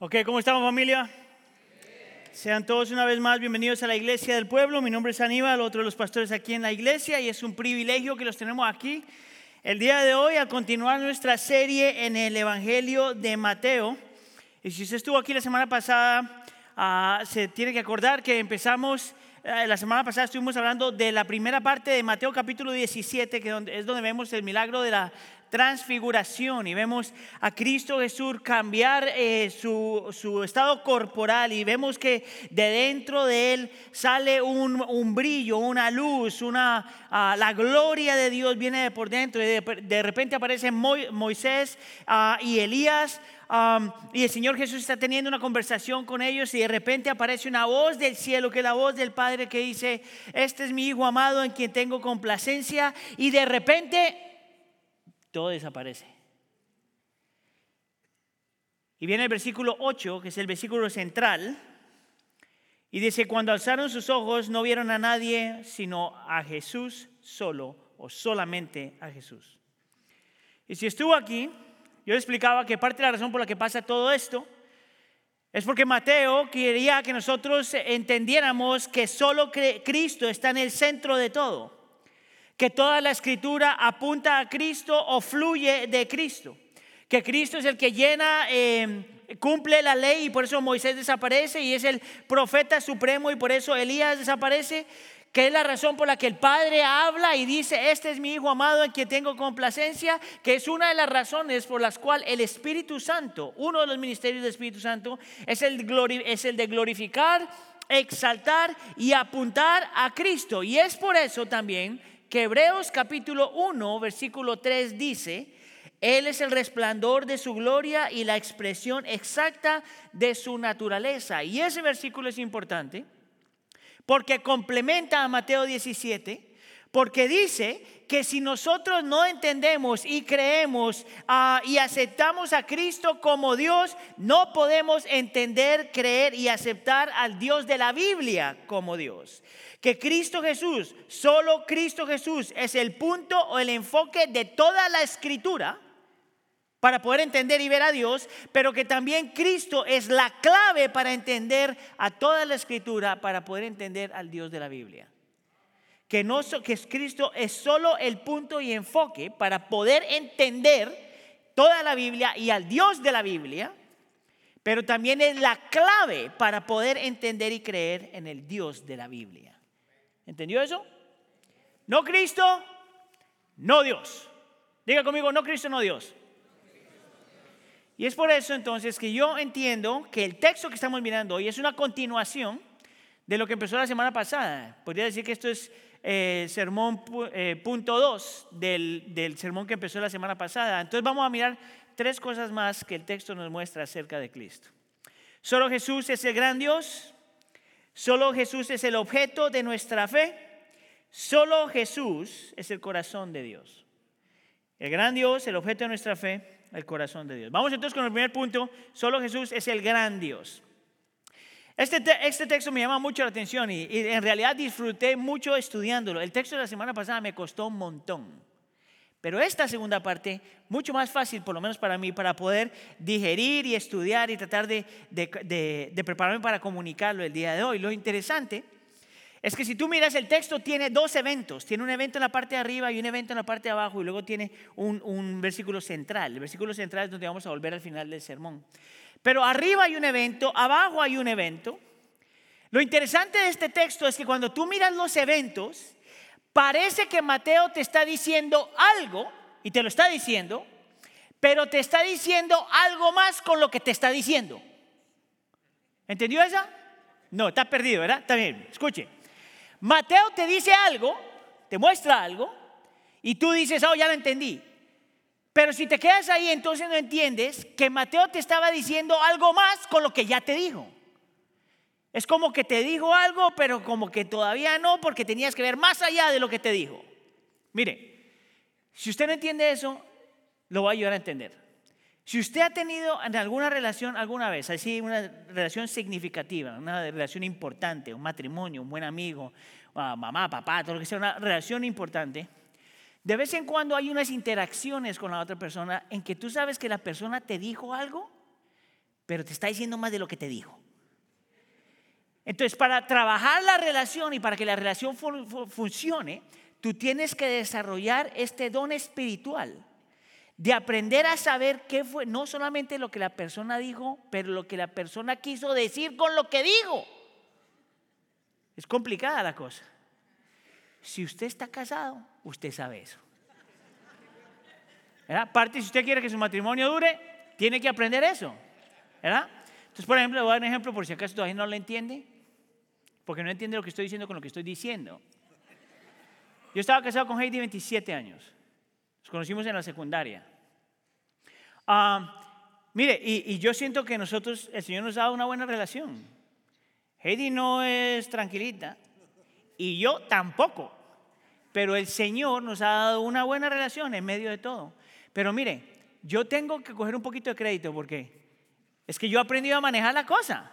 Ok, ¿cómo estamos familia? Sean todos una vez más bienvenidos a la iglesia del pueblo. Mi nombre es Aníbal, otro de los pastores aquí en la iglesia, y es un privilegio que los tenemos aquí el día de hoy a continuar nuestra serie en el Evangelio de Mateo. Y si usted estuvo aquí la semana pasada, ah, se tiene que acordar que empezamos, eh, la semana pasada estuvimos hablando de la primera parte de Mateo capítulo 17, que es donde vemos el milagro de la transfiguración y vemos a Cristo Jesús cambiar eh, su, estado corporal y vemos que de dentro de él sale un, brillo, una luz, una, ah, la gloria de Dios viene de por dentro y de, repente aparecen Moisés ah, y Elías. y el Señor Jesús está teniendo una conversación con ellos y de repente aparece una voz del cielo, que es la voz del Padre que dice, este es mi Hijo amado en quien tengo complacencia. Y de repente todo desaparece. Y viene el versículo 8, que es el versículo central, y dice, cuando alzaron sus ojos no vieron a nadie sino a Jesús solo o solamente a Jesús. Y si estuvo aquí, yo explicaba que parte de la razón por la que pasa todo esto es porque Mateo quería que nosotros entendiéramos que solo Cristo está en el centro de todo que toda la escritura apunta a Cristo o fluye de Cristo, que Cristo es el que llena, em, cumple la ley y por eso Moisés desaparece y es el profeta supremo y por eso Elías desaparece, que es la razón por la que el Padre habla y dice, este es mi Hijo amado en quien tengo complacencia, que es una de las razones por las cuales el Espíritu Santo, uno de los ministerios del Espíritu Santo, es el, es el de glorificar, exaltar y apuntar a Cristo. Y es por eso también que Hebreos capítulo 1, versículo 3 dice, Él es el resplandor de su gloria y la expresión exacta de su naturaleza. Y ese versículo es importante porque complementa a Mateo 17, porque dice que si nosotros no entendemos y creemos ah, y aceptamos a Cristo como Dios, no podemos entender, creer y aceptar al Dios de la Biblia como Dios. Que Cristo Jesús, solo Cristo Jesús es el punto o el enfoque de toda la escritura para poder entender y ver a Dios, pero que también Cristo es la clave para entender a toda la escritura, para poder entender al Dios de la Biblia. Que, no, que Cristo es solo el punto y enfoque para poder entender toda la Biblia y al Dios de la Biblia, pero también es la clave para poder entender y creer en el Dios de la Biblia. ¿Entendió eso? No Cristo, no Dios. Diga conmigo, no Cristo, no Dios. Y es por eso entonces que yo entiendo que el texto que estamos mirando hoy es una continuación de lo que empezó la semana pasada. Podría decir que esto es eh, sermón eh, punto 2 del, del sermón que empezó la semana pasada. Entonces vamos a mirar tres cosas más que el texto nos muestra acerca de Cristo. Solo Jesús es el gran Dios. Solo Jesús es el objeto de nuestra fe. Solo Jesús es el corazón de Dios. El gran Dios, el objeto de nuestra fe, el corazón de Dios. Vamos entonces con el primer punto. Solo Jesús es el gran Dios. Este, este texto me llama mucho la atención y en realidad disfruté mucho estudiándolo. El texto de la semana pasada me costó un montón. Pero esta segunda parte, mucho más fácil, por lo menos para mí, para poder digerir y estudiar y tratar de, prepararme para comunicarlo el día de hoy. Lo interesante es que si tú miras el texto, tiene dos eventos. Tiene un evento en la parte de arriba y un evento en la parte de abajo y luego tiene un, un versículo central. El versículo central es donde vamos a volver al final del sermón. Pero arriba hay un evento, abajo hay un evento. Lo interesante de este texto es que cuando tú miras los eventos, Parece que Mateo te está diciendo algo, y te lo está diciendo, pero te está diciendo algo más con lo que te está diciendo. ¿Entendió esa? No, está perdido, ¿verdad? Está bien, escuche. Mateo te dice algo, te muestra algo, y tú dices, oh, ya lo entendí. Pero si te quedas ahí, entonces no entiendes que Mateo te estaba diciendo algo más con lo que ya te dijo. Es como que te dijo algo, pero como que todavía no, porque tenías que ver más allá de lo que te dijo. Mire, si usted no entiende eso, lo va a ayudar a entender. Si usted ha tenido en alguna relación alguna vez, así una relación significativa, una relación importante, un matrimonio, un buen amigo, mamá, papá, todo lo que sea, una relación importante, de vez en cuando hay unas interacciones con la otra persona en que tú sabes que la persona te dijo algo, pero te está diciendo más de lo que te dijo. Entonces, para trabajar la relación y para que la relación funcione, tú tienes que desarrollar este don espiritual de aprender a saber qué fue, no solamente lo que la persona dijo, pero lo que la persona quiso decir con lo que dijo. Es complicada la cosa. Si usted está casado, usted sabe eso. Aparte, si usted quiere que su matrimonio dure, tiene que aprender eso. ¿verdad? Entonces, por ejemplo, le voy a dar un ejemplo por si acaso todavía no lo entiende, porque no entiende lo que estoy diciendo con lo que estoy diciendo. Yo estaba casado con Heidi 27 años. Nos conocimos en la secundaria. Ah, mire, y, y, yo siento que nosotros, el Señor nos ha dado una buena relación. Heidi no es tranquilita y yo tampoco. Pero el Señor nos ha dado una buena relación en medio de todo. Pero mire, yo tengo que coger un poquito de crédito porque es que yo he aprendido a manejar la cosa.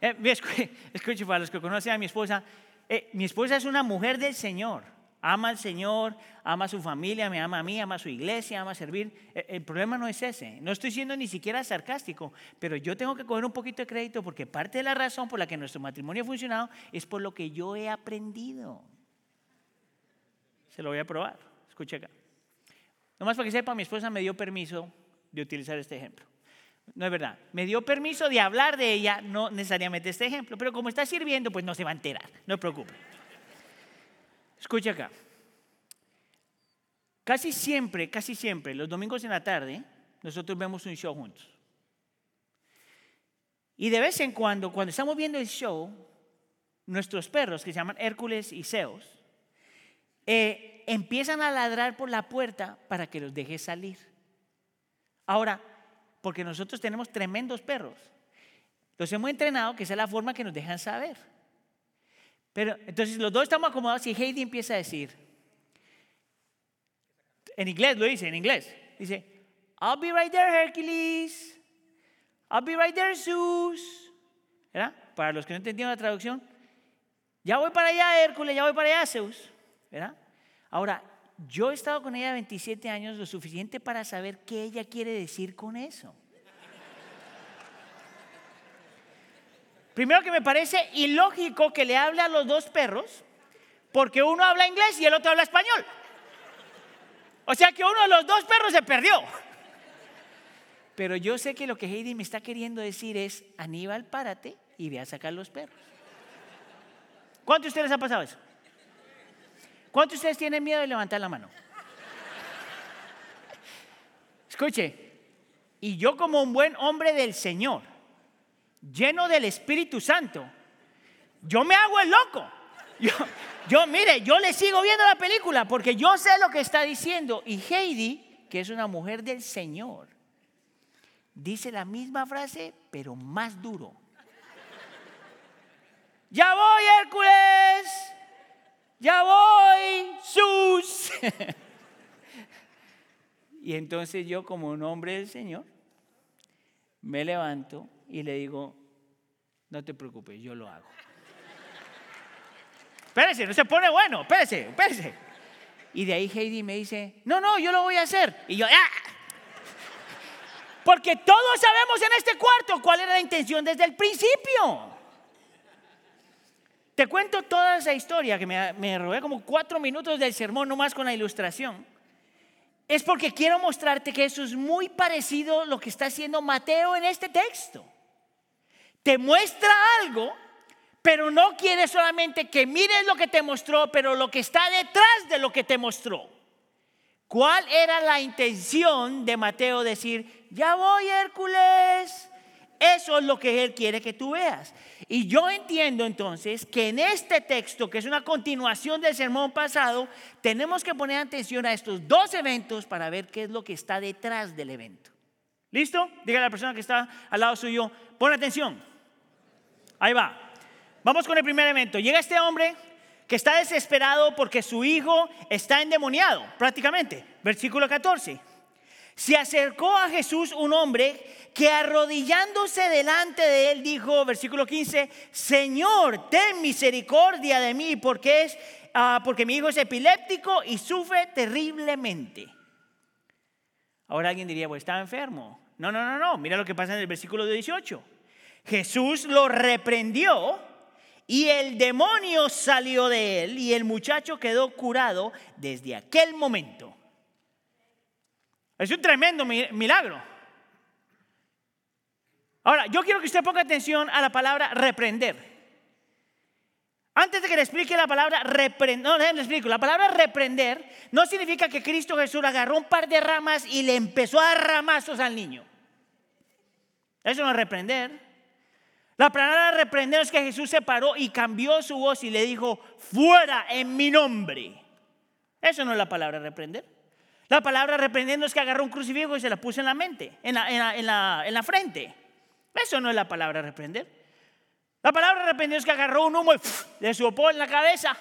Eh, escuche, para los que conocen a mi esposa, eh, mi esposa es una mujer del Señor. Ama al Señor, ama a su familia, me ama a mí, ama a su iglesia, ama a servir. Eh, el problema no es ese. No estoy siendo ni siquiera sarcástico, pero yo tengo que coger un poquito de crédito porque parte de la razón por la que nuestro matrimonio ha funcionado es por lo que yo he aprendido. Se lo voy a probar. Escuche acá. Nomás para que sepa, mi esposa me dio permiso de utilizar este ejemplo. No es verdad. Me dio permiso de hablar de ella, no necesariamente este ejemplo, pero como está sirviendo, pues no se va a enterar. No se preocupe. Escucha acá. Casi siempre, casi siempre, los domingos en la tarde, nosotros vemos un show juntos. Y de vez en cuando, cuando estamos viendo el show, nuestros perros, que se llaman Hércules y Zeus, eh, empiezan a ladrar por la puerta para que los deje salir. Ahora, porque nosotros tenemos tremendos perros. Los hemos entrenado que esa es la forma que nos dejan saber. Pero entonces los dos estamos acomodados y Heidi empieza a decir, en inglés lo dice, en inglés, dice, I'll be right there, Hercules. I'll be right there, Zeus. ¿Verdad? Para los que no entendieron la traducción, ya voy para allá, Hércules, ya voy para allá, Zeus. ¿Verdad? Ahora, yo he estado con ella 27 años, lo suficiente para saber qué ella quiere decir con eso. Primero que me parece ilógico que le hable a los dos perros, porque uno habla inglés y el otro habla español. O sea que uno de los dos perros se perdió. Pero yo sé que lo que Heidi me está queriendo decir es, Aníbal, párate y ve a sacar los perros. ¿Cuántos de ustedes ha pasado eso? ¿Cuántos de ustedes tienen miedo de levantar la mano? Escuche, y yo como un buen hombre del Señor, lleno del Espíritu Santo, yo me hago el loco. Yo, yo, mire, yo le sigo viendo la película porque yo sé lo que está diciendo. Y Heidi, que es una mujer del Señor, dice la misma frase, pero más duro. Ya voy, Hércules ya voy, sus. y entonces yo como un hombre del Señor, me levanto y le digo, no te preocupes, yo lo hago. espérese, no se pone bueno, espérese, espérese. Y de ahí Heidi me dice, no, no, yo lo voy a hacer. Y yo, ¡ah! Porque todos sabemos en este cuarto cuál era la intención desde el principio. Te cuento toda esa historia que me, me robé como cuatro minutos del sermón nomás con la ilustración. Es porque quiero mostrarte que eso es muy parecido a lo que está haciendo Mateo en este texto. Te muestra algo, pero no quiere solamente que mires lo que te mostró, pero lo que está detrás de lo que te mostró. ¿Cuál era la intención de Mateo decir, ya voy Hércules? Eso es lo que Él quiere que tú veas. Y yo entiendo entonces que en este texto, que es una continuación del sermón pasado, tenemos que poner atención a estos dos eventos para ver qué es lo que está detrás del evento. ¿Listo? Dígale a la persona que está al lado suyo, pon atención. Ahí va. Vamos con el primer evento. Llega este hombre que está desesperado porque su hijo está endemoniado, prácticamente. Versículo 14 se acercó a Jesús un hombre que arrodillándose delante de él dijo, versículo 15, Señor, ten misericordia de mí porque, es, ah, porque mi hijo es epiléptico y sufre terriblemente. Ahora alguien diría, pues estaba enfermo. No, no, no, no. Mira lo que pasa en el versículo 18. Jesús lo reprendió y el demonio salió de él y el muchacho quedó curado desde aquel momento. Es un tremendo milagro. Ahora, yo quiero que usted ponga atención a la palabra reprender. Antes de que le explique la palabra reprender, no, le explico, la palabra reprender no significa que Cristo Jesús agarró un par de ramas y le empezó a dar ramazos al niño. Eso no es reprender. La palabra reprender es que Jesús se paró y cambió su voz y le dijo, fuera en mi nombre. Eso no es la palabra reprender. La palabra reprender es que agarró un crucifijo y se la puso en la mente, en la, en la frente. Eso no es la palabra reprender. La palabra arrepentido es que agarró un humo y le sopó en la cabeza.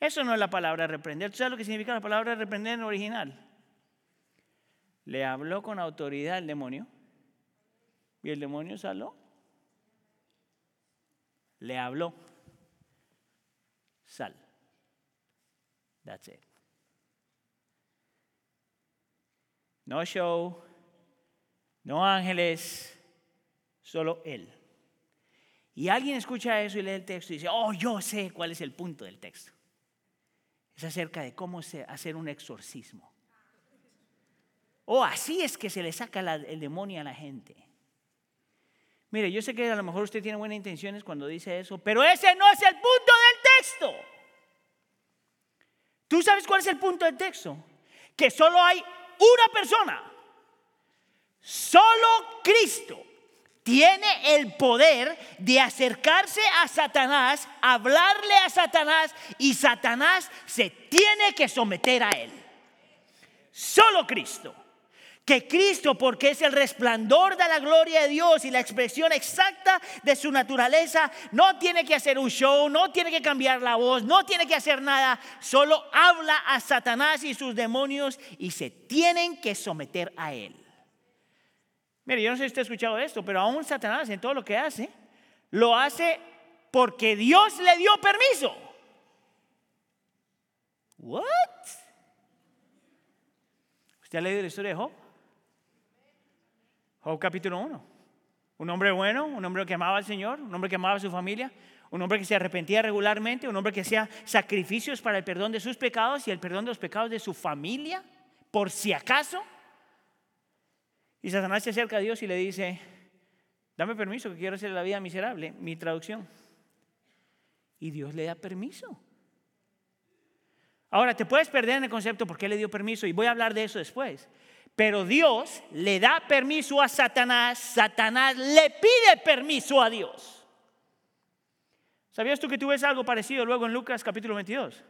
Eso no es la palabra reprender. ¿Tú sabes lo que significa la palabra reprender en original? Le habló con autoridad al demonio y el demonio salió. Le habló. Sal. That's it. No show, no ángeles, solo él. Y alguien escucha eso y lee el texto y dice, oh, yo sé cuál es el punto del texto. Es acerca de cómo hacer un exorcismo. Oh, así es que se le saca el demonio a la gente. Mire, yo sé que a lo mejor usted tiene buenas intenciones cuando dice eso, pero ese no es el punto del texto. ¿Tú sabes cuál es el punto del texto? Que solo hay una persona, solo Cristo, tiene el poder de acercarse a Satanás, hablarle a Satanás y Satanás se tiene que someter a él. Solo Cristo. Que Cristo, porque es el resplandor de la gloria de Dios y la expresión exacta de su naturaleza, no tiene que hacer un show, no tiene que cambiar la voz, no tiene que hacer nada, solo habla a Satanás y sus demonios y se tienen que someter a él. Mire, yo no sé si usted ha escuchado esto, pero aún Satanás en todo lo que hace, lo hace porque Dios le dio permiso. ¿What? ¿Usted ha leído la historia de Job? Job capítulo 1. Un hombre bueno, un hombre que amaba al Señor, un hombre que amaba a su familia, un hombre que se arrepentía regularmente, un hombre que hacía sacrificios para el perdón de sus pecados y el perdón de los pecados de su familia, por si acaso. Y Satanás se acerca a Dios y le dice, dame permiso que quiero hacer la vida miserable, mi traducción. Y Dios le da permiso. Ahora, te puedes perder en el concepto por qué le dio permiso y voy a hablar de eso después. Pero Dios le da permiso a Satanás, Satanás le pide permiso a Dios. ¿Sabías tú que tú ves algo parecido luego en Lucas capítulo 22?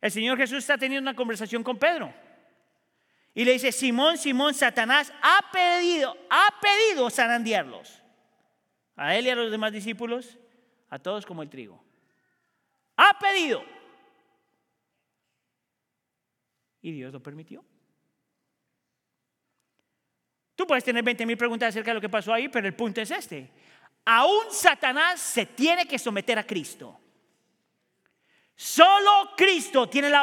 El Señor Jesús está teniendo una conversación con Pedro. Y le dice, Simón, Simón, Satanás ha pedido, ha pedido zarandearlos. A él y a los demás discípulos, a todos como el trigo. Ha pedido. Y Dios lo permitió. Tú puedes tener 20 mil preguntas acerca de lo que pasó ahí, pero el punto es este. Aún Satanás se tiene que someter a Cristo. Solo Cristo tiene la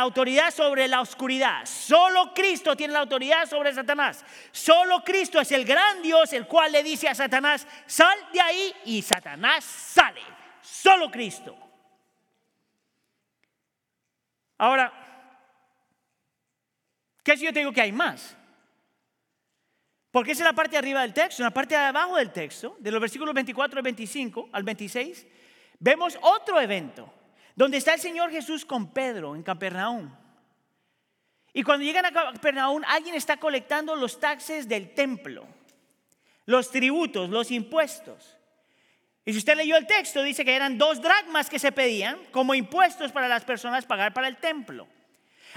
autoridad sobre la oscuridad. Solo Cristo tiene la autoridad sobre Satanás. Solo Cristo es el gran Dios el cual le dice a Satanás, sal de ahí y Satanás sale. Solo Cristo. Ahora, ¿qué si yo te digo que hay más? Porque esa es la parte de arriba del texto. En la parte de abajo del texto, de los versículos 24 al 25 al 26, vemos otro evento donde está el Señor Jesús con Pedro en Capernaum. Y cuando llegan a Capernaum, alguien está colectando los taxes del templo, los tributos, los impuestos. Y si usted leyó el texto, dice que eran dos dracmas que se pedían como impuestos para las personas pagar para el templo.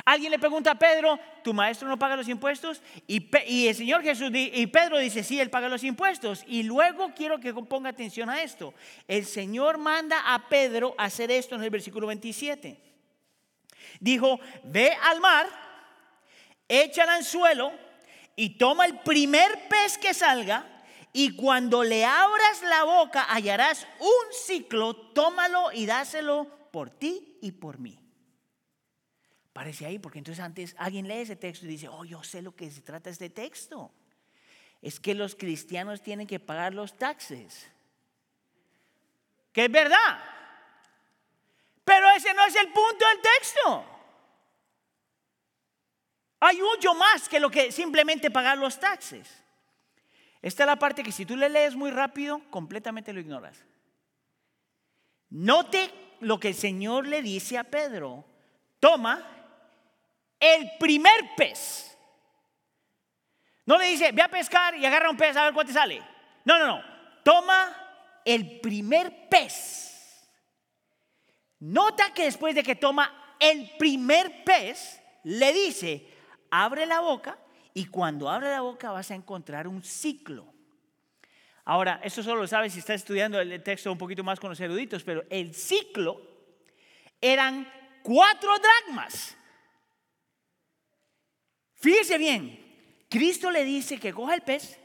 Alguien le pregunta a Pedro, ¿tu maestro no paga los impuestos? Y, el Señor Jesús y Pedro dice, sí, él paga los impuestos. Y luego quiero que ponga atención a esto. El Señor manda a Pedro a hacer esto en el versículo 27. Dijo, ve al mar, echa el anzuelo y toma el primer pez que salga y cuando le abras la boca hallarás un ciclo, tómalo y dáselo por ti y por mí. Aparece ahí, porque entonces antes alguien lee ese texto y dice, oh, yo sé lo que se trata este texto. Es que los cristianos tienen que pagar los taxes. Que es verdad. Pero ese no es el punto del texto. Hay mucho más que lo que simplemente pagar los taxes. Esta es la parte que si tú le lees muy rápido, completamente lo ignoras. Note lo que el Señor le dice a Pedro. Toma el primer pez. No le dice, ve a pescar y agarra un pez a ver cuánto sale. No, no, no. Toma el primer pez. Nota que después de que toma el primer pez, le dice, abre la boca y cuando abre la boca vas a encontrar un ciclo. Ahora, esto solo lo sabes si estás estudiando el texto un poquito más con los eruditos, pero el ciclo eran cuatro dragmas. Fíjese bien, Cristo le dice que coja el pez,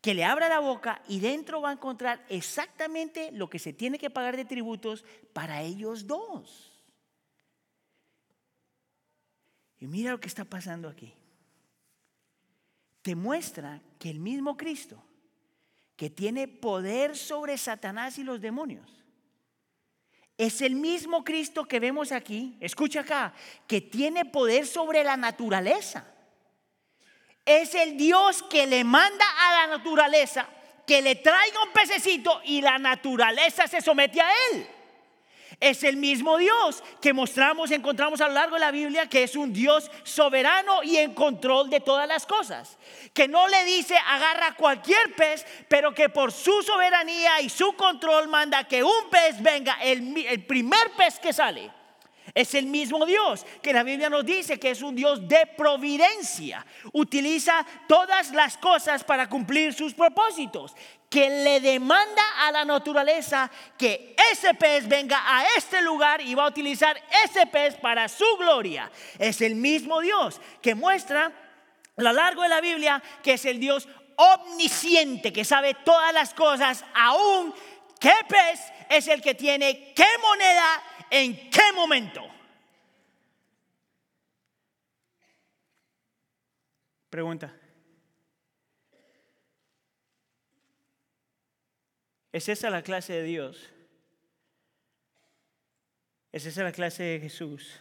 que le abra la boca y dentro va a encontrar exactamente lo que se tiene que pagar de tributos para ellos dos. Y mira lo que está pasando aquí. Te muestra que el mismo Cristo, que tiene poder sobre Satanás y los demonios, es el mismo Cristo que vemos aquí, escucha acá, que tiene poder sobre la naturaleza. Es el Dios que le manda a la naturaleza que le traiga un pececito y la naturaleza se somete a él. Es el mismo Dios que mostramos, encontramos a lo largo de la Biblia, que es un Dios soberano y en control de todas las cosas. Que no le dice agarra cualquier pez, pero que por su soberanía y su control manda que un pez venga, el, el primer pez que sale. Es el mismo Dios que la Biblia nos dice que es un Dios de providencia. Utiliza todas las cosas para cumplir sus propósitos que le demanda a la naturaleza que ese pez venga a este lugar y va a utilizar ese pez para su gloria. Es el mismo Dios que muestra a lo largo de la Biblia que es el Dios omnisciente, que sabe todas las cosas, aún qué pez es el que tiene qué moneda en qué momento. Pregunta. ¿Es esa la clase de Dios? ¿Es esa la clase de Jesús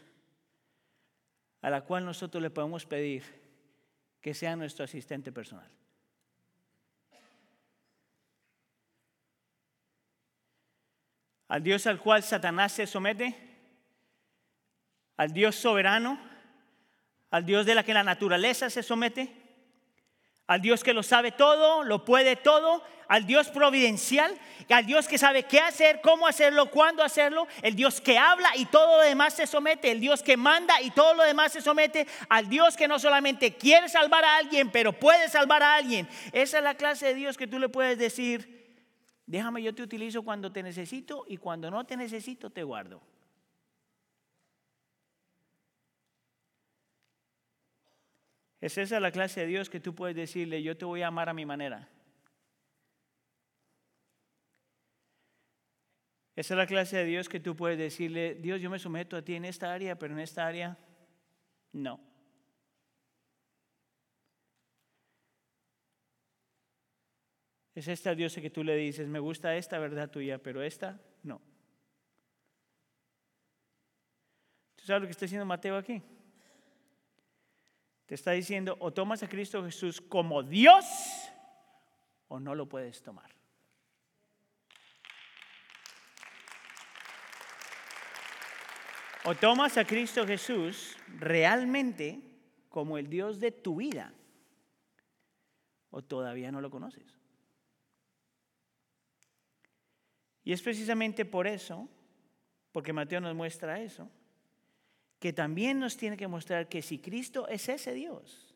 a la cual nosotros le podemos pedir que sea nuestro asistente personal? Al Dios al cual Satanás se somete, al Dios soberano, al Dios de la que la naturaleza se somete, al Dios que lo sabe todo, lo puede todo, al Dios providencial, al Dios que sabe qué hacer, cómo hacerlo, cuándo hacerlo, el Dios que habla y todo lo demás se somete, el Dios que manda y todo lo demás se somete, al Dios que no solamente quiere salvar a alguien, pero puede salvar a alguien. Esa es la clase de Dios que tú le puedes decir, déjame yo te utilizo cuando te necesito y cuando no te necesito te guardo. Es esa la clase de Dios que tú puedes decirle, yo te voy a amar a mi manera. Esa es la clase de Dios que tú puedes decirle, Dios, yo me someto a ti en esta área, pero en esta área no. Es esta Dios que tú le dices, me gusta esta verdad tuya, pero esta no. ¿Tú sabes lo que está diciendo Mateo aquí? Te está diciendo, o tomas a Cristo Jesús como Dios o no lo puedes tomar. O tomas a Cristo Jesús realmente como el Dios de tu vida, o todavía no lo conoces. Y es precisamente por eso, porque Mateo nos muestra eso, que también nos tiene que mostrar que si Cristo es ese Dios,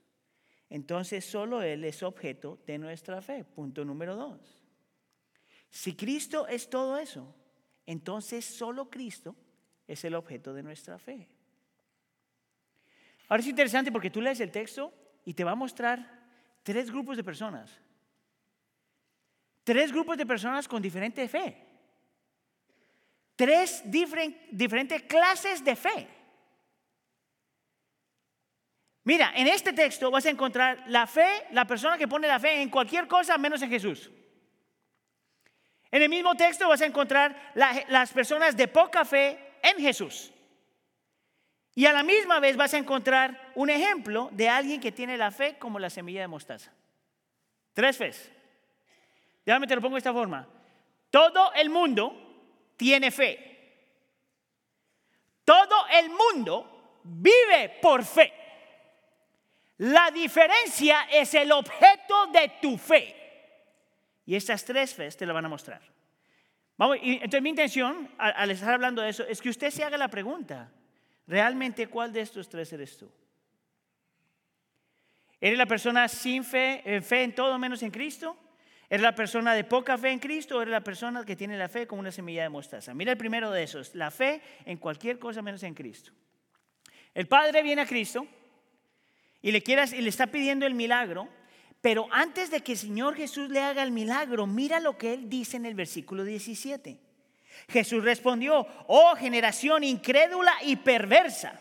entonces solo Él es objeto de nuestra fe. Punto número dos. Si Cristo es todo eso, entonces solo Cristo es el objeto de nuestra fe. Ahora es interesante porque tú lees el texto y te va a mostrar tres grupos de personas. Tres grupos de personas con diferente fe. Tres diferentes clases de fe. Mira, en este texto vas a encontrar la fe, la persona que pone la fe en cualquier cosa menos en Jesús. En el mismo texto vas a encontrar las personas de poca fe en Jesús. Y a la misma vez vas a encontrar un ejemplo de alguien que tiene la fe como la semilla de mostaza. Tres fes. Déjame te lo pongo de esta forma. Todo el mundo tiene fe. Todo el mundo vive por fe. La diferencia es el objeto de tu fe. Y estas tres fe te lo van a mostrar. Vamos, entonces mi intención al, estar hablando de eso es que usted se haga la pregunta, ¿realmente cuál de estos tres eres tú? ¿Eres la persona sin fe, eh, fe en todo menos en Cristo? ¿Eres la persona de poca fe en Cristo o eres la persona que tiene la fe como una semilla de mostaza? Mira el primero de esos, la fe en cualquier cosa menos en Cristo. El Padre viene a Cristo y le, quieras, y le está pidiendo el milagro, pero antes de que el Señor Jesús le haga el milagro, mira lo que él dice en el versículo 17. Jesús respondió, oh generación incrédula y perversa,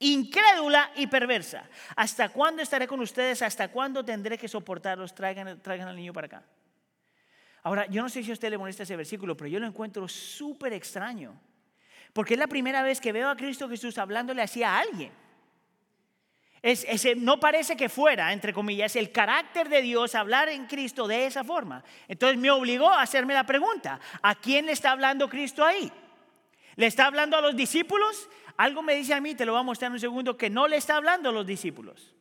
incrédula y perversa, ¿hasta cuándo estaré con ustedes? ¿Hasta cuándo tendré que soportarlos? Traigan, traigan al niño para acá. Ahora, yo no sé si a usted le molesta ese versículo, pero yo lo encuentro súper extraño, porque es la primera vez que veo a Cristo Jesús hablándole así a alguien. No parece que fuera, entre comillas, el carácter de Dios hablar en Cristo de esa forma. Entonces me obligó a hacerme la pregunta, ¿a quién le está hablando Cristo ahí? ¿Le está hablando a los discípulos? Algo me dice a mí, te lo voy a mostrar en un segundo, que no le está hablando a los discípulos.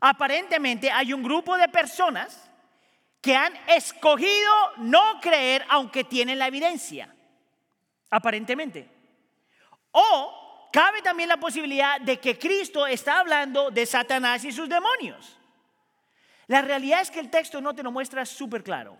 Aparentemente hay un grupo de personas que han escogido no creer aunque tienen la evidencia. Aparentemente. O cabe también la posibilidad de que Cristo está hablando de Satanás y sus demonios. La realidad es que el texto no te lo muestra súper claro.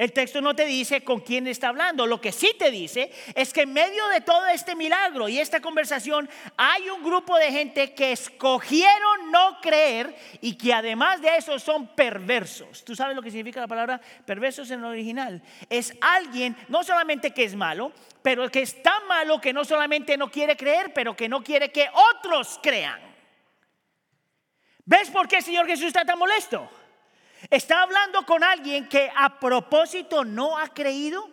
El texto no te dice con quién está hablando. Lo que sí te dice es que en medio de todo este milagro y esta conversación hay un grupo de gente que escogieron no creer y que además de eso son perversos. ¿Tú sabes lo que significa la palabra perversos en el original? Es alguien no solamente que es malo, pero que es tan malo que no solamente no quiere creer, pero que no quiere que otros crean. ¿Ves por qué el Señor Jesús está tan molesto? Está hablando con alguien que a propósito no ha creído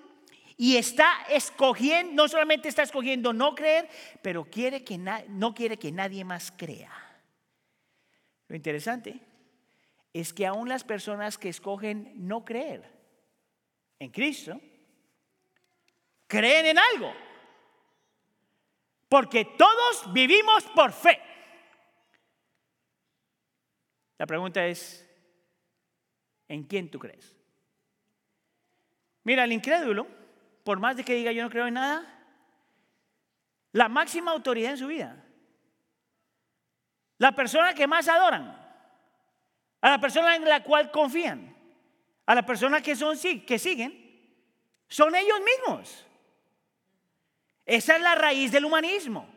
y está escogiendo, no solamente está escogiendo no creer, pero quiere que no quiere que nadie más crea. Lo interesante es que aún las personas que escogen no creer en Cristo, creen en algo. Porque todos vivimos por fe. La pregunta es, ¿En quién tú crees? Mira, el incrédulo, por más de que diga yo no creo en nada, la máxima autoridad en su vida, la persona que más adoran, a la persona en la cual confían, a la persona que son que siguen, son ellos mismos. Esa es la raíz del humanismo.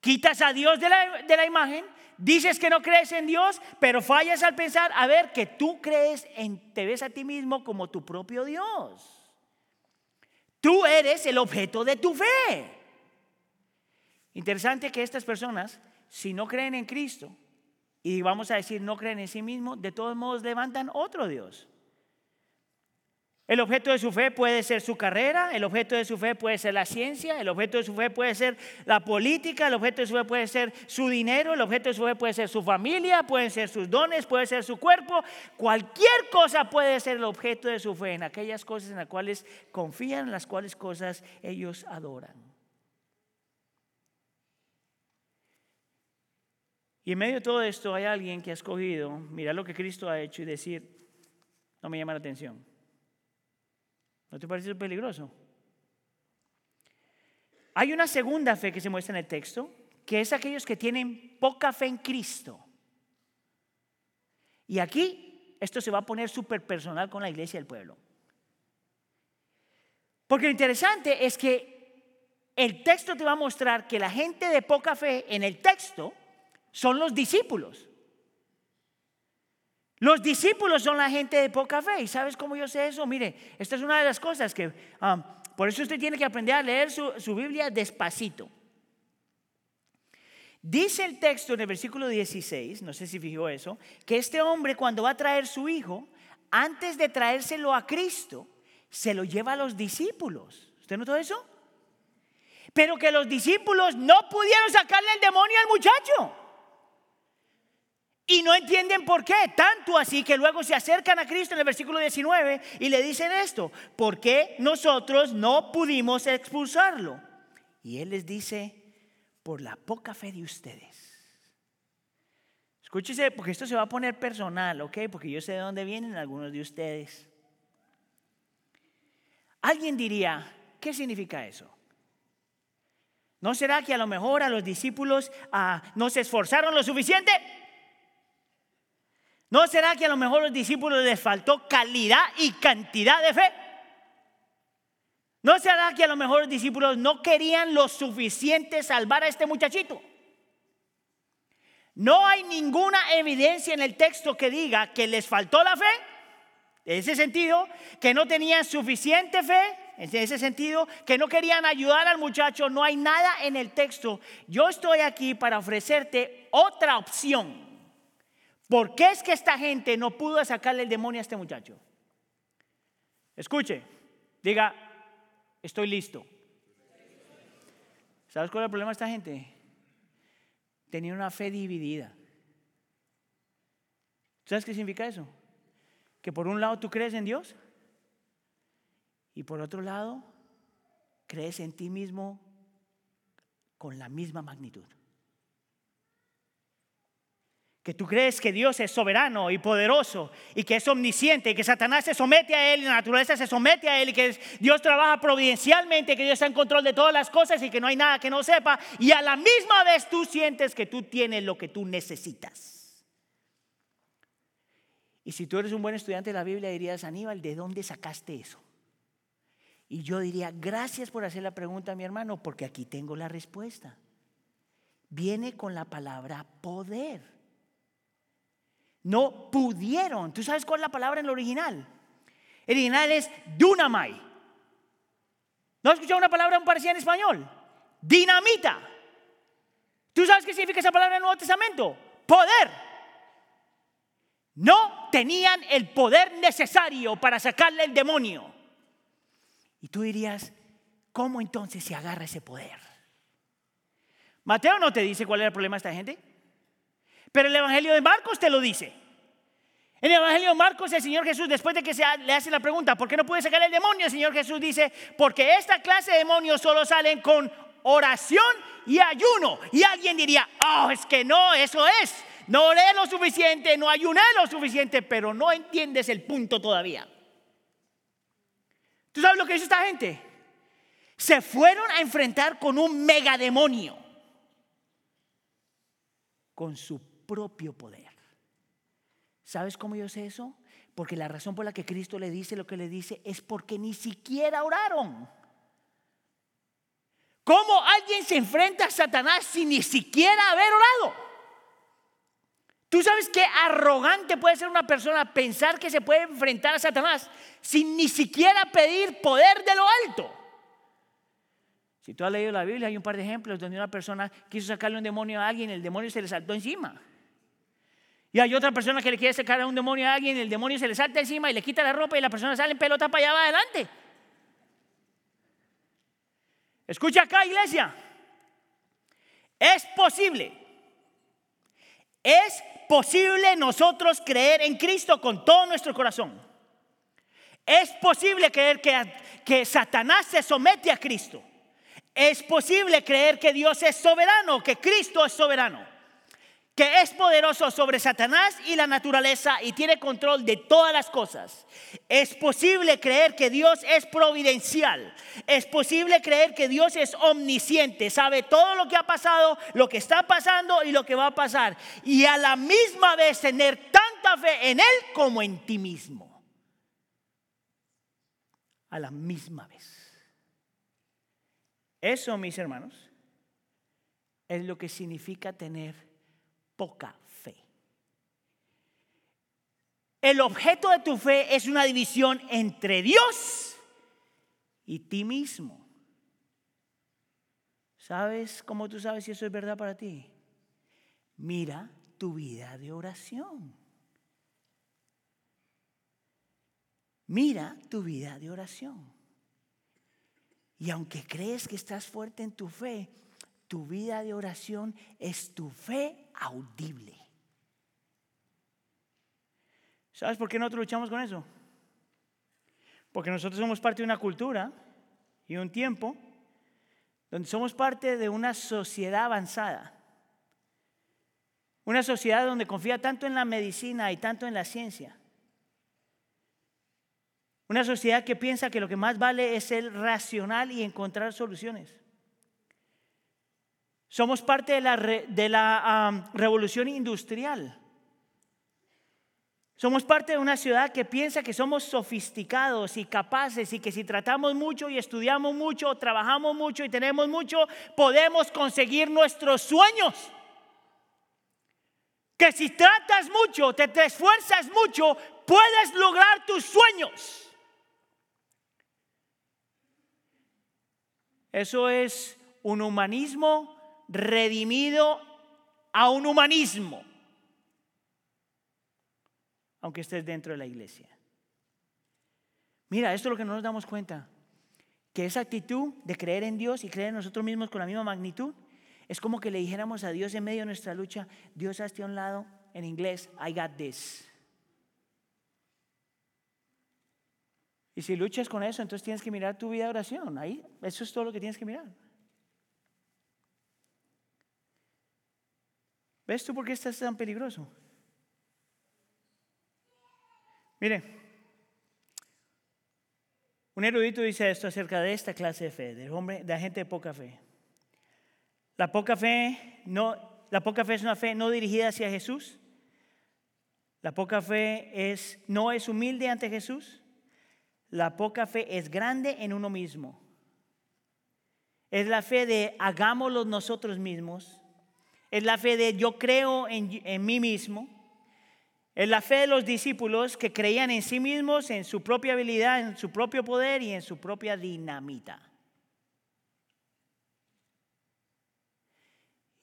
Quitas a Dios de la, de la imagen Dices que no crees en Dios, pero fallas al pensar, a ver, que tú crees en, te ves a ti mismo como tu propio Dios. Tú eres el objeto de tu fe. Interesante que estas personas, si no creen en Cristo, y vamos a decir no creen en sí mismos, de todos modos levantan otro Dios. El objeto de su fe puede ser su carrera, el objeto de su fe puede ser la ciencia, el objeto de su fe puede ser la política, el objeto de su fe puede ser su dinero, el objeto de su fe puede ser su familia, pueden ser sus dones, puede ser su cuerpo. Cualquier cosa puede ser el objeto de su fe en aquellas cosas en las cuales confían, en las cuales cosas ellos adoran. Y en medio de todo esto hay alguien que ha escogido mirar lo que Cristo ha hecho y decir, no me llama la atención. ¿No te parece peligroso? Hay una segunda fe que se muestra en el texto, que es aquellos que tienen poca fe en Cristo. Y aquí esto se va a poner súper personal con la iglesia del pueblo. Porque lo interesante es que el texto te va a mostrar que la gente de poca fe en el texto son los discípulos. Los discípulos son la gente de poca fe. ¿Y sabes cómo yo sé eso? Mire, esta es una de las cosas que... Um, por eso usted tiene que aprender a leer su, su Biblia despacito. Dice el texto en el versículo 16, no sé si fijó eso, que este hombre cuando va a traer su hijo, antes de traérselo a Cristo, se lo lleva a los discípulos. ¿Usted notó eso? Pero que los discípulos no pudieron sacarle el demonio al muchacho. Y no entienden por qué. Tanto así que luego se acercan a Cristo en el versículo 19 y le dicen esto. ¿Por qué nosotros no pudimos expulsarlo? Y Él les dice, por la poca fe de ustedes. Escúchese, porque esto se va a poner personal, ¿ok? Porque yo sé de dónde vienen algunos de ustedes. Alguien diría, ¿qué significa eso? ¿No será que a lo mejor a los discípulos ah, no se esforzaron lo suficiente? ¿No será que a lo mejor los discípulos les faltó calidad y cantidad de fe? ¿No será que a lo mejor los discípulos no querían lo suficiente salvar a este muchachito? No hay ninguna evidencia en el texto que diga que les faltó la fe, en ese sentido, que no tenían suficiente fe, en ese sentido, que no querían ayudar al muchacho, no hay nada en el texto. Yo estoy aquí para ofrecerte otra opción. ¿Por qué es que esta gente no pudo sacarle el demonio a este muchacho? Escuche, diga, estoy listo. ¿Sabes cuál es el problema de esta gente? Tenía una fe dividida. ¿Sabes qué significa eso? Que por un lado tú crees en Dios y por otro lado crees en ti mismo con la misma magnitud que tú crees que Dios es soberano y poderoso y que es omnisciente y que Satanás se somete a él y la naturaleza se somete a él y que Dios trabaja providencialmente, que Dios está en control de todas las cosas y que no hay nada que no sepa y a la misma vez tú sientes que tú tienes lo que tú necesitas. Y si tú eres un buen estudiante de la Biblia dirías, Aníbal, ¿de dónde sacaste eso? Y yo diría, gracias por hacer la pregunta, mi hermano, porque aquí tengo la respuesta. Viene con la palabra poder. No pudieron. ¿Tú sabes cuál es la palabra en el original? El original es dunamai. ¿No has escuchado una palabra parecida en español? Dinamita. ¿Tú sabes qué significa esa palabra en el Nuevo Testamento? Poder. No tenían el poder necesario para sacarle el demonio. Y tú dirías, ¿cómo entonces se agarra ese poder? Mateo no te dice cuál era el problema de esta gente. Pero el Evangelio de Marcos te lo dice. En el Evangelio de Marcos el Señor Jesús, después de que se le hace la pregunta, ¿por qué no puede sacar el demonio? El Señor Jesús dice, porque esta clase de demonios solo salen con oración y ayuno. Y alguien diría, oh, es que no, eso es. No oré lo suficiente, no ayuné lo suficiente, pero no entiendes el punto todavía. ¿Tú sabes lo que dice esta gente? Se fueron a enfrentar con un megademonio, con su propio poder. ¿Sabes cómo yo sé eso? Porque la razón por la que Cristo le dice lo que le dice es porque ni siquiera oraron. ¿Cómo alguien se enfrenta a Satanás sin ni siquiera haber orado? ¿Tú sabes qué arrogante puede ser una persona pensar que se puede enfrentar a Satanás sin ni siquiera pedir poder de lo alto? Si tú has leído la Biblia, hay un par de ejemplos donde una persona quiso sacarle un demonio a alguien y el demonio se le saltó encima. Y hay otra persona que le quiere sacar a un demonio a alguien el demonio se le salta encima y le quita la ropa y la persona sale en pelota para allá adelante. Escucha acá, iglesia. Es posible. Es posible nosotros creer en Cristo con todo nuestro corazón. Es posible creer que, que Satanás se somete a Cristo. Es posible creer que Dios es soberano, que Cristo es soberano que es poderoso sobre Satanás y la naturaleza y tiene control de todas las cosas. Es posible creer que Dios es providencial. Es posible creer que Dios es omnisciente, sabe todo lo que ha pasado, lo que está pasando y lo que va a pasar. Y a la misma vez tener tanta fe en Él como en ti mismo. A la misma vez. Eso, mis hermanos, es lo que significa tener poca fe. El objeto de tu fe es una división entre Dios y ti mismo. ¿Sabes cómo tú sabes si eso es verdad para ti? mira tu vida de oración. Mira tu vida de oración. Y aunque crees que estás fuerte en tu fe, tu vida de oración es tu fe audible. ¿Sabes por qué nosotros luchamos con eso? Porque nosotros somos parte de una cultura y un tiempo donde somos parte de una sociedad avanzada. Una sociedad donde confía tanto en la medicina y tanto en la ciencia. Una sociedad que piensa que lo que más vale es ser racional y encontrar soluciones. Somos parte de la, de la revolución industrial. Somos parte de una ciudad que piensa que somos sofisticados y capaces y que si tratamos mucho y estudiamos mucho, trabajamos mucho y tenemos mucho, podemos conseguir nuestros sueños. Que si tratas mucho, te, te esfuerzas mucho, puedes lograr tus sueños. Eso es un humanismo redimido a un humanismo aunque estés dentro de la iglesia. Mira, esto es lo que no nos damos cuenta, que esa actitud de creer en Dios y creer en nosotros mismos con la misma magnitud, es como que le dijéramos a Dios en medio de nuestra lucha, Dios hazte a un lado, en inglés, I got this. Y si luchas con eso, entonces tienes que mirar tu vida de oración. Ahí, eso es todo lo que tienes que mirar. ¿Ves tú por qué estás tan peligroso? Mire, un erudito dice esto acerca de esta clase de fe, del hombre, de la gente de poca fe. La poca fe no, la poca fe es una fe no dirigida hacia Jesús. La poca fe es, no es humilde ante Jesús. La poca fe es grande en uno mismo. Es la fe de hagámoslo nosotros mismos. Es la fe de yo creo en, en mí mismo. Es la fe de los discípulos que creían en sí mismos, en su propia habilidad, en su propio poder y en su propia dinamita.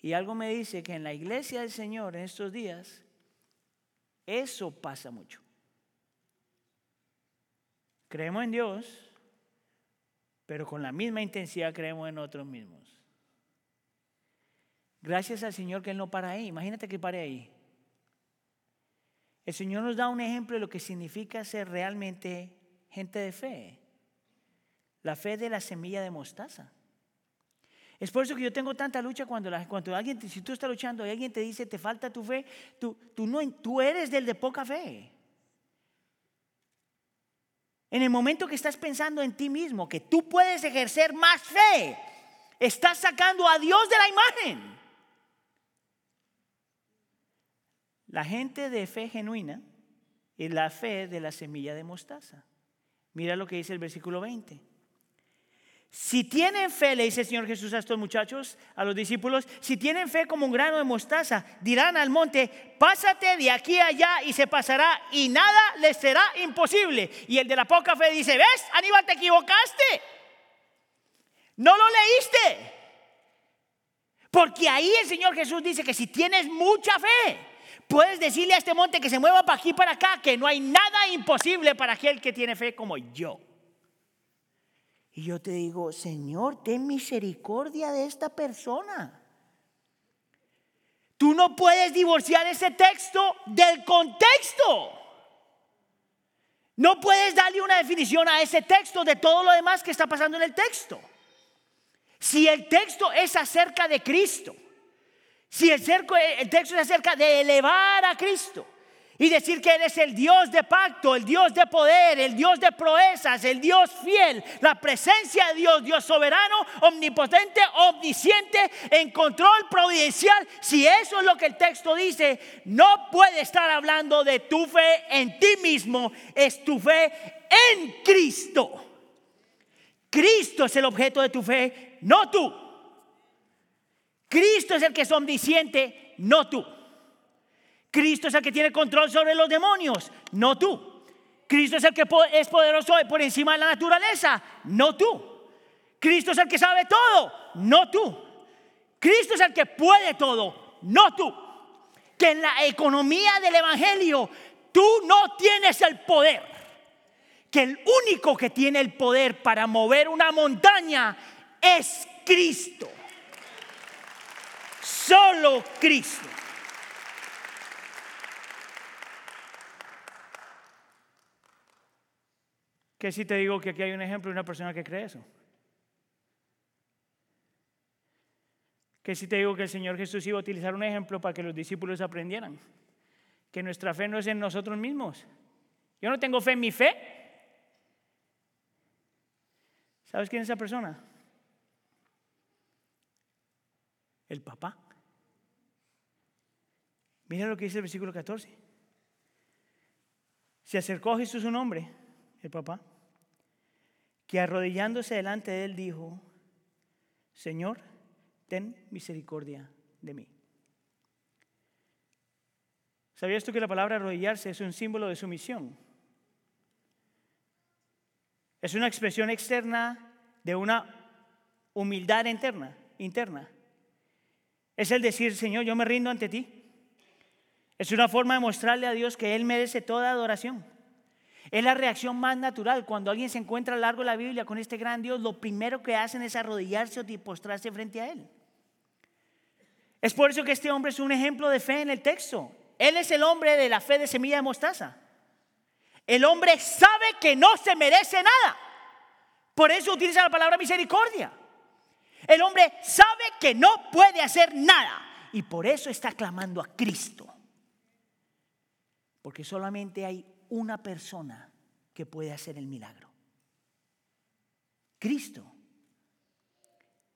Y algo me dice que en la iglesia del Señor en estos días, eso pasa mucho. Creemos en Dios, pero con la misma intensidad creemos en nosotros mismos. Gracias al Señor que Él no para ahí. Imagínate que pare ahí. El Señor nos da un ejemplo de lo que significa ser realmente gente de fe. La fe de la semilla de mostaza. Es por eso que yo tengo tanta lucha cuando, cuando alguien, si tú estás luchando y alguien te dice te falta tu fe, tú, tú, no, tú eres del de poca fe. En el momento que estás pensando en ti mismo, que tú puedes ejercer más fe, estás sacando a Dios de la imagen. La gente de fe genuina es la fe de la semilla de mostaza. Mira lo que dice el versículo 20. Si tienen fe, le dice el Señor Jesús a estos muchachos, a los discípulos, si tienen fe como un grano de mostaza, dirán al monte, pásate de aquí a allá y se pasará y nada les será imposible. Y el de la poca fe dice, ¿ves, Aníbal, te equivocaste? No lo leíste. Porque ahí el Señor Jesús dice que si tienes mucha fe, Puedes decirle a este monte que se mueva para aquí para acá, que no hay nada imposible para aquel que tiene fe como yo. Y yo te digo, Señor, ten misericordia de esta persona. Tú no puedes divorciar ese texto del contexto. No puedes darle una definición a ese texto de todo lo demás que está pasando en el texto. Si el texto es acerca de Cristo, si el, texto es acerca de elevar a Cristo y decir que Él es el Dios de pacto, el Dios de poder, el Dios de proezas, el Dios fiel, la presencia de Dios, Dios soberano, omnipotente, omnisciente, en control providencial, si eso es lo que el texto dice, no puede estar hablando de tu fe en ti mismo, es tu fe en Cristo. Cristo es el objeto de tu fe, no tú. Cristo es el que es omnisciente, no tú. Cristo es el que tiene control sobre los demonios, no tú. Cristo es el que es poderoso por encima de la naturaleza, no tú. Cristo es el que sabe todo, no tú. Cristo es el que puede todo, no tú. que en la economía del Evangelio tú no tienes el poder. Que el único que tiene el poder para mover una montaña es Cristo. Solo Cristo. Que si te digo que aquí hay un ejemplo de una persona que cree eso. Que si te digo que el Señor Jesús iba a utilizar un ejemplo para que los discípulos aprendieran. Que nuestra fe no es en nosotros mismos. Yo no tengo fe en mi fe. ¿Sabes quién es esa persona? El papá. Mira lo que dice el versículo 14. Se acercó a Jesús un hombre el papá, que arrodillándose delante de él dijo, Señor, ten misericordia de mí. ¿Sabías tú que la palabra arrodillarse es un símbolo de sumisión? Es una expresión externa de una humildad interna, interna. Es el decir, Señor, yo me rindo ante ti. Es una forma de mostrarle a Dios que Él merece toda adoración. Es la reacción más natural. Cuando alguien se encuentra a lo largo de la Biblia con este gran Dios, lo primero que hacen es arrodillarse o postrarse frente a Él. Es por eso que este hombre es un ejemplo de fe en el texto. Él es el hombre de la fe de semilla de mostaza. El hombre sabe que no se merece nada. Por eso utiliza la palabra misericordia. El hombre sabe que no puede hacer nada. Y por eso está clamando a Cristo. Porque solamente hay una persona que puede hacer el milagro. Cristo.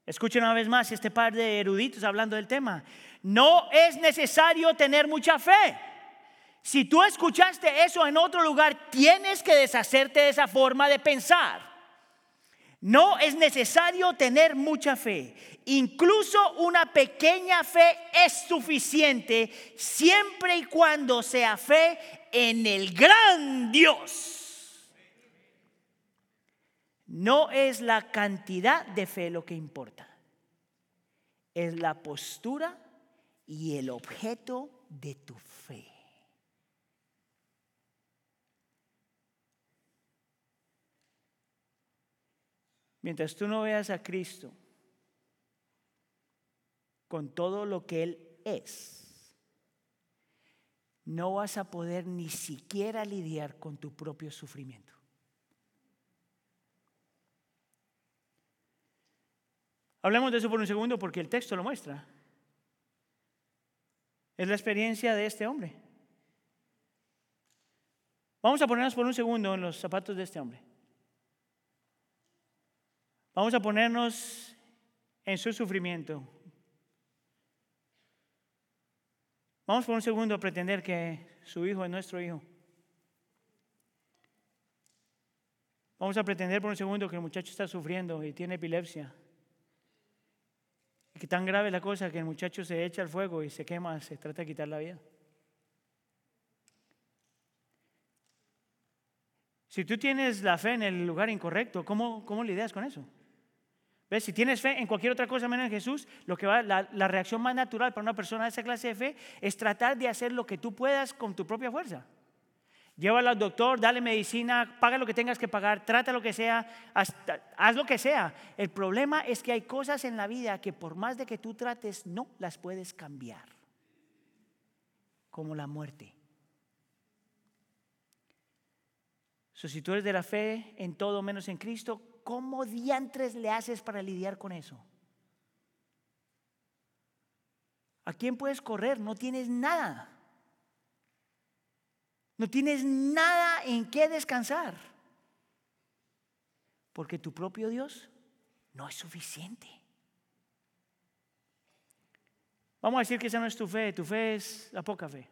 Escuchen una vez más este par de eruditos hablando del tema. No es necesario tener mucha fe. Si tú escuchaste eso en otro lugar, tienes que deshacerte de esa forma de pensar. No es necesario tener mucha fe. Incluso una pequeña fe es suficiente siempre y cuando sea fe en el gran Dios. No es la cantidad de fe lo que importa, es la postura y el objeto de tu fe. Mientras tú no veas a Cristo con todo lo que Él es, no vas a poder ni siquiera lidiar con tu propio sufrimiento. Hablemos de eso por un segundo porque el texto lo muestra. Es la experiencia de este hombre. Vamos a ponernos por un segundo en los zapatos de este hombre. Vamos a ponernos en su sufrimiento, Vamos por un segundo a pretender que su hijo es nuestro hijo. Vamos a pretender por un segundo que el muchacho está sufriendo y tiene epilepsia. Y que tan grave es la cosa que el muchacho se echa al fuego y se quema, se trata de quitar la vida. Si tú tienes la fe en el lugar incorrecto, ¿cómo, cómo lidias con eso? Si tienes fe en cualquier otra cosa menos en Jesús, lo que va, la, la, reacción más natural para una persona de esa clase de fe es tratar de hacer lo que tú puedas con tu propia fuerza. Llévalo al doctor, dale medicina, paga lo que tengas que pagar, trata lo que sea, haz lo que sea. El problema es que hay cosas en la vida que por más de que tú trates, no las puedes cambiar. Como la muerte. si tú eres de la fe en todo menos en Cristo, ¿cómo diantres le haces para lidiar con eso? ¿A quién puedes correr? No tienes nada. No tienes nada en qué descansar. Porque tu propio Dios no es suficiente. Vamos a decir que esa no es tu fe, tu fe es la poca fe.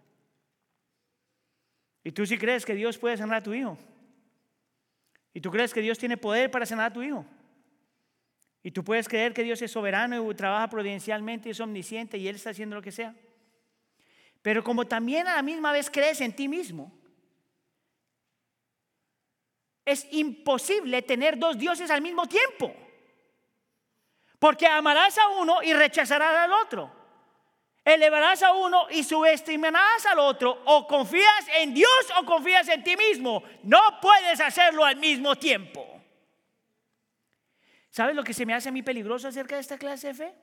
Y tú sí crees que Dios puede sanar a tu hijo. Y tú crees que Dios tiene poder para sanar a tu hijo. Y tú puedes creer que Dios es soberano y trabaja providencialmente y es omnisciente y Él está haciendo lo que sea. Pero como también a la misma vez crees en ti mismo, es imposible tener dos dioses al mismo tiempo. Porque amarás a uno y rechazarás al otro. Elevarás a uno y subestimarás al otro. O confías en Dios o confías en ti mismo. No puedes hacerlo al mismo tiempo. ¿Sabes lo que se me hace a mí peligroso acerca de esta clase de fe?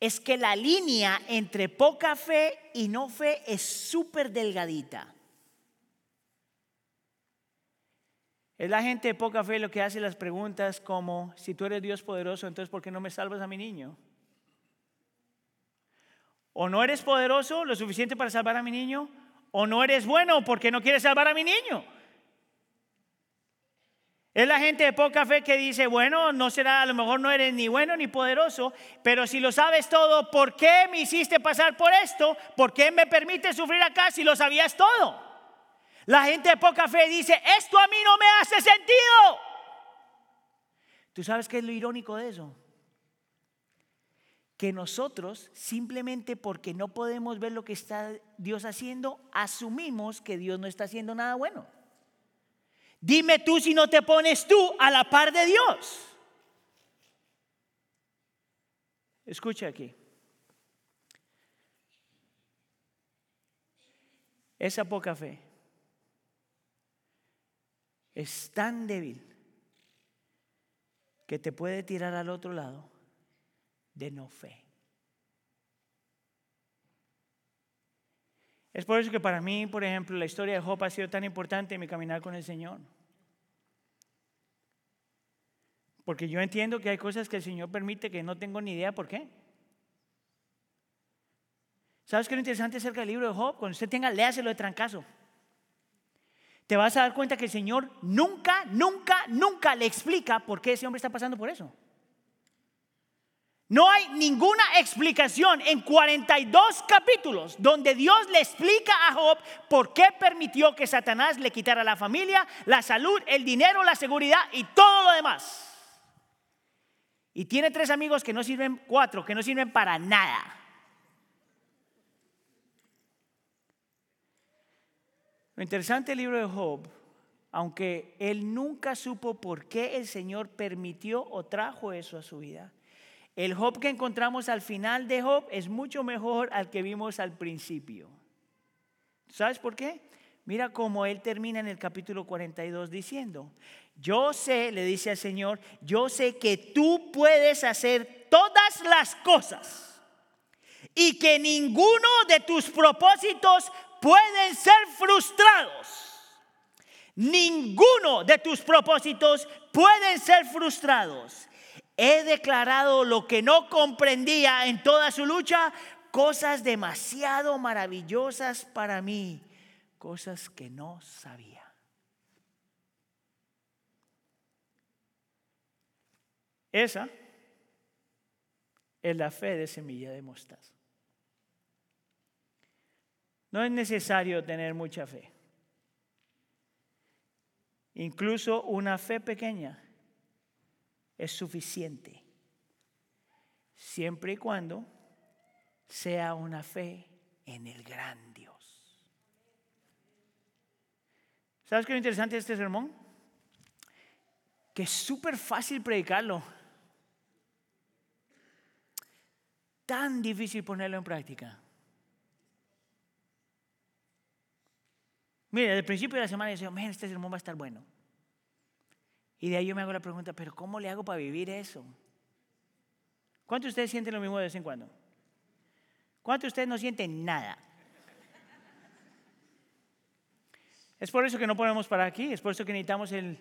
Es que la línea entre poca fe y no fe es súper delgadita. Es la gente de poca fe lo que hace las preguntas como, si tú eres Dios poderoso, entonces ¿por qué no me salvas a mi niño? O no eres poderoso lo suficiente para salvar a mi niño, o no eres bueno porque no quieres salvar a mi niño. Es la gente de poca fe que dice, bueno, no será, a lo mejor no eres ni bueno ni poderoso, pero si lo sabes todo, ¿por qué me hiciste pasar por esto? ¿Por qué me permite sufrir acá si lo sabías todo? La gente de poca fe dice, esto a mí no me hace sentido. ¿Tú sabes qué es lo irónico de eso? Que nosotros, simplemente porque no podemos ver lo que está Dios haciendo, asumimos que Dios no está haciendo nada bueno. Dime tú si no te pones tú a la par de Dios. Escucha aquí. Esa poca fe es tan débil que te puede tirar al otro lado de no fe. Es por eso que para mí, por ejemplo, la historia de Job ha sido tan importante en mi caminar con el Señor. Porque yo entiendo que hay cosas que el Señor permite que no tengo ni idea por qué. ¿Sabes qué es lo interesante acerca del libro de Job? Cuando usted tenga, léaselo de trancazo te vas a dar cuenta que el Señor nunca, nunca, nunca le explica por qué ese hombre está pasando por eso. No hay ninguna explicación en 42 capítulos donde Dios le explica a Job por qué permitió que Satanás le quitara la familia, la salud, el dinero, la seguridad y todo lo demás. Y tiene tres amigos que no sirven, cuatro, que no sirven para nada. Lo interesante del libro de Job, aunque él nunca supo por qué el Señor permitió o trajo eso a su vida, el Job que encontramos al final de Job es mucho mejor al que vimos al principio. ¿Sabes por qué? Mira cómo él termina en el capítulo 42 diciendo, yo sé, le dice al Señor, yo sé que tú puedes hacer todas las cosas y que ninguno de tus propósitos pueden ser frustrados. Ninguno de tus propósitos pueden ser frustrados. He declarado lo que no comprendía en toda su lucha, cosas demasiado maravillosas para mí, cosas que no sabía. Esa es la fe de semilla de mostaza. No es necesario tener mucha fe. Incluso una fe pequeña es suficiente, siempre y cuando sea una fe en el gran Dios. ¿Sabes qué es interesante este sermón? Que es súper fácil predicarlo. Tan difícil ponerlo en práctica. Mire, el principio de la semana yo decía, este sermón va a estar bueno. Y de ahí yo me hago la pregunta, pero ¿cómo le hago para vivir eso? ¿Cuántos de ustedes sienten lo mismo de vez en cuando? ¿Cuántos de ustedes no sienten nada? Es por eso que no podemos parar aquí, es por eso que necesitamos el,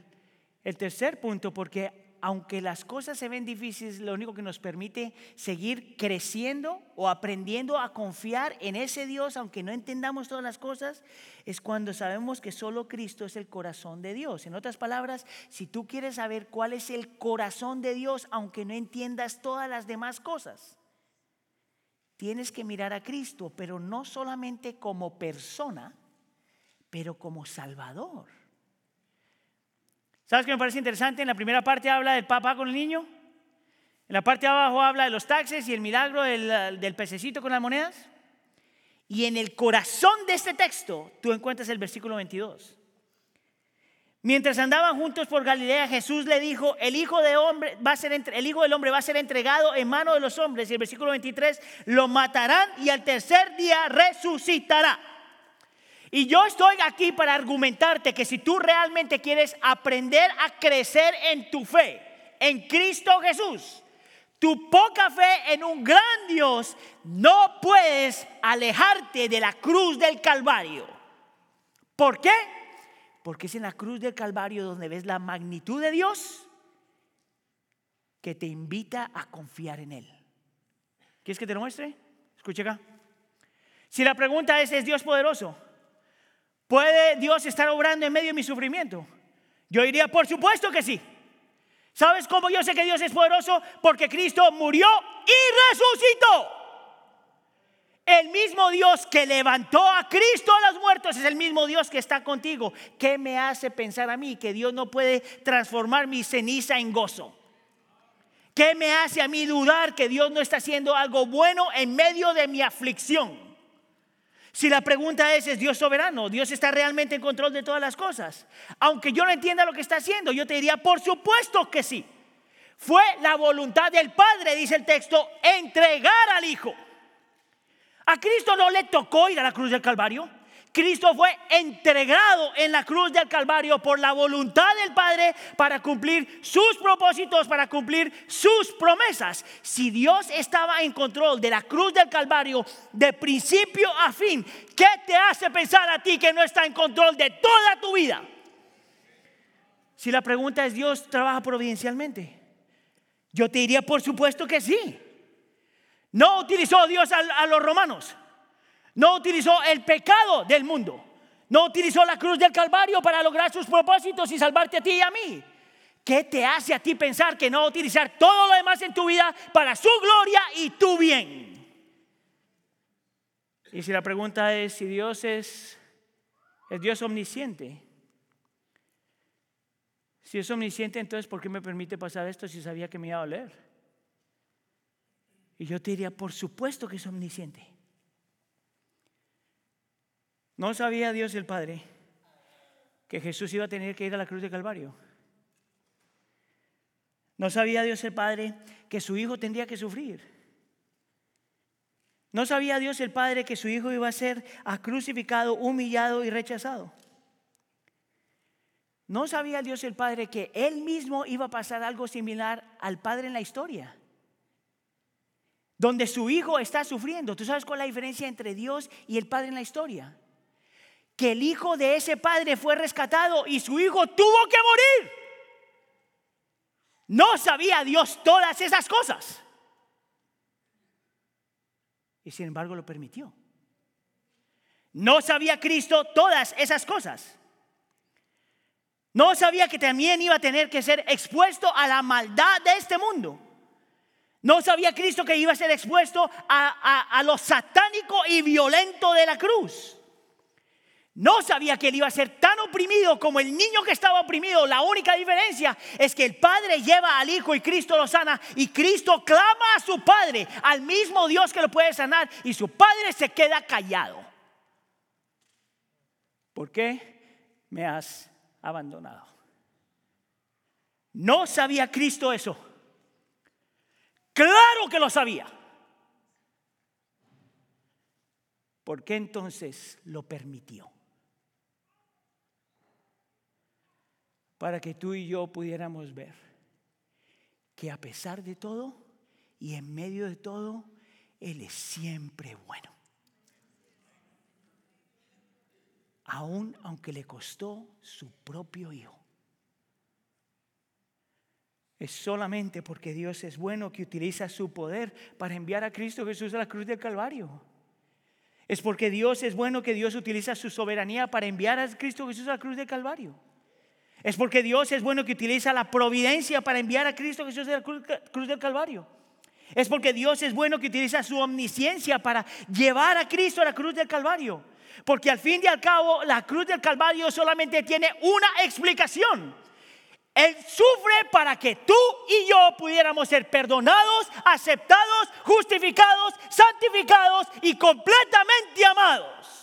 el tercer punto, porque aunque las cosas se ven difíciles, lo único que nos permite seguir creciendo o aprendiendo a confiar en ese Dios, aunque no entendamos todas las cosas, es cuando sabemos que solo Cristo es el corazón de Dios. En otras palabras, si tú quieres saber cuál es el corazón de Dios, aunque no entiendas todas las demás cosas, tienes que mirar a Cristo, pero no solamente como persona, pero como Salvador. ¿Sabes qué me parece interesante? En la primera parte habla del papá con el niño. En la parte de abajo habla de los taxes y el milagro del, pececito con las monedas. Y en el corazón de este texto tú encuentras el versículo 22. Mientras andaban juntos por Galilea, Jesús le dijo, el hijo, de hombre va a ser el hijo del hombre va a ser entregado en mano de los hombres. Y el versículo 23, lo matarán y al tercer día resucitará. Y yo estoy aquí para argumentarte que si tú realmente quieres aprender a crecer en tu fe, en Cristo Jesús, tu poca fe en un gran Dios, no puedes alejarte de la cruz del Calvario. ¿Por qué? Porque es en la cruz del Calvario donde ves la magnitud de Dios que te invita a confiar en Él. ¿Quieres que te lo muestre? Escucha acá. Si la pregunta es, ¿es Dios poderoso? ¿Puede Dios estar obrando en medio de mi sufrimiento? Yo diría, por supuesto que sí. ¿Sabes cómo yo sé que Dios es poderoso? Porque Cristo murió y resucitó. El mismo Dios que levantó a Cristo a los muertos es el mismo Dios que está contigo. ¿Qué me hace pensar a mí que Dios no puede transformar mi ceniza en gozo? ¿Qué me hace a mí dudar que Dios no está haciendo algo bueno en medio de mi aflicción? Si la pregunta es, ¿es Dios soberano? ¿Dios está realmente en control de todas las cosas? Aunque yo no entienda lo que está haciendo, yo te diría, por supuesto que sí. Fue la voluntad del Padre, dice el texto, entregar al Hijo. A Cristo no le tocó ir a la cruz del Calvario. Cristo fue entregado en la cruz del Calvario por la voluntad del Padre para cumplir sus propósitos, para cumplir sus promesas. Si Dios estaba en control de la cruz del Calvario de principio a fin, ¿qué te hace pensar a ti que no está en control de toda tu vida? Si la pregunta es, ¿Dios trabaja providencialmente? Yo te diría, por supuesto que sí. No utilizó Dios a, los romanos. No utilizó el pecado del mundo. No utilizó la cruz del Calvario para lograr sus propósitos y salvarte a ti y a mí. ¿Qué te hace a ti pensar que no va a utilizar todo lo demás en tu vida para su gloria y tu bien? Y si la pregunta es si Dios es, es Dios omnisciente. Si es omnisciente, entonces ¿por qué me permite pasar esto si sabía que me iba a doler? Y yo te diría, por supuesto que es omnisciente. ¿No sabía Dios el Padre que Jesús iba a tener que ir a la cruz de Calvario? ¿No sabía Dios el Padre que su Hijo tendría que sufrir? ¿No sabía Dios el Padre que su Hijo iba a ser crucificado, humillado y rechazado? ¿No sabía Dios el Padre que Él mismo iba a pasar algo similar al Padre en la historia? donde su hijo está sufriendo. ¿Tú sabes cuál es la diferencia entre Dios y el padre en la historia? Que el hijo de ese padre fue rescatado y su hijo tuvo que morir. No sabía Dios todas esas cosas. Y sin embargo lo permitió. No sabía Cristo todas esas cosas. No sabía que también iba a tener que ser expuesto a la maldad de este mundo. No sabía Cristo que iba a ser expuesto a, lo satánico y violento de la cruz. No sabía que él iba a ser tan oprimido como el niño que estaba oprimido. La única diferencia es que el Padre lleva al Hijo y Cristo lo sana. Y Cristo clama a su Padre, al mismo Dios que lo puede sanar. Y su Padre se queda callado. ¿Por qué me has abandonado? No sabía Cristo eso. Claro que lo sabía. ¿Por qué entonces lo permitió? Para que tú y yo pudiéramos ver que a pesar de todo y en medio de todo, Él es siempre bueno. Aún aunque le costó su propio hijo. Es solamente porque Dios es bueno que utiliza su poder para enviar a Cristo Jesús a la cruz del Calvario. Es porque Dios es bueno que Dios utiliza su soberanía para enviar a Cristo Jesús a la cruz del Calvario. Es porque Dios es bueno que utiliza la providencia para enviar a Cristo Jesús a la cruz del Calvario. Es porque Dios es bueno que utiliza su omnisciencia para llevar a Cristo a la cruz del Calvario. Porque al fin y al cabo la cruz del Calvario solamente tiene una explicación. Él sufre para que tú y yo pudiéramos ser perdonados, aceptados, justificados, santificados y completamente amados.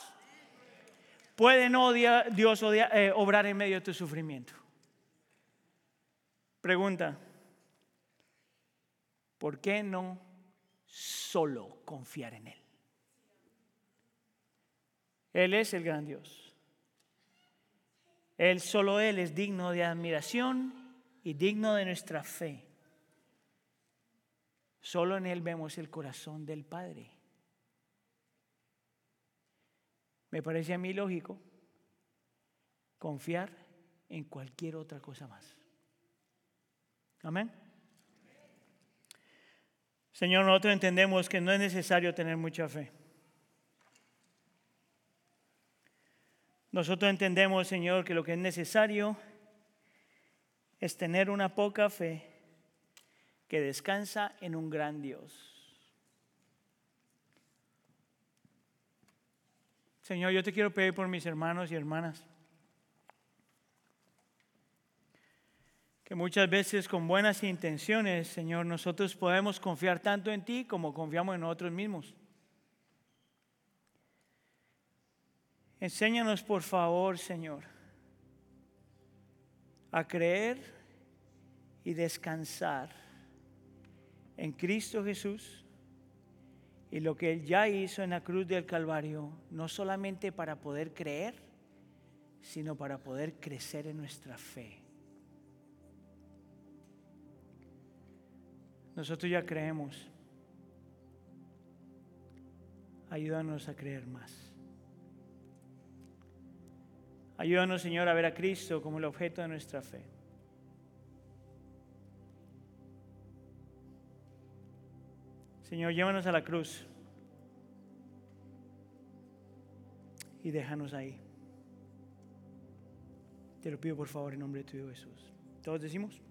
¿Puede no Dios eh, obrar en medio de tu sufrimiento? Pregunta, ¿por qué no solo confiar en Él? Él es el gran Dios. Él, solo Él es digno de admiración y digno de nuestra fe. Solo en Él vemos el corazón del Padre. Me parece a mí lógico confiar en cualquier otra cosa más. Amén. Señor, nosotros entendemos que no es necesario tener mucha fe. Nosotros entendemos, Señor, que lo que es necesario es tener una poca fe que descansa en un gran Dios. Señor, yo te quiero pedir por mis hermanos y hermanas. Que muchas veces con buenas intenciones, Señor, nosotros podemos confiar tanto en ti como confiamos en nosotros mismos. Enséñanos, por favor, Señor, a creer y descansar en Cristo Jesús y lo que Él ya hizo en la cruz del Calvario, no solamente para poder creer, sino para poder crecer en nuestra fe. Nosotros ya creemos. Ayúdanos a creer más. Ayúdanos, Señor, a ver a Cristo como el objeto de nuestra fe. Señor, llévanos a la cruz y déjanos ahí. Te lo pido por favor en nombre de tu Jesús. ¿Todos decimos?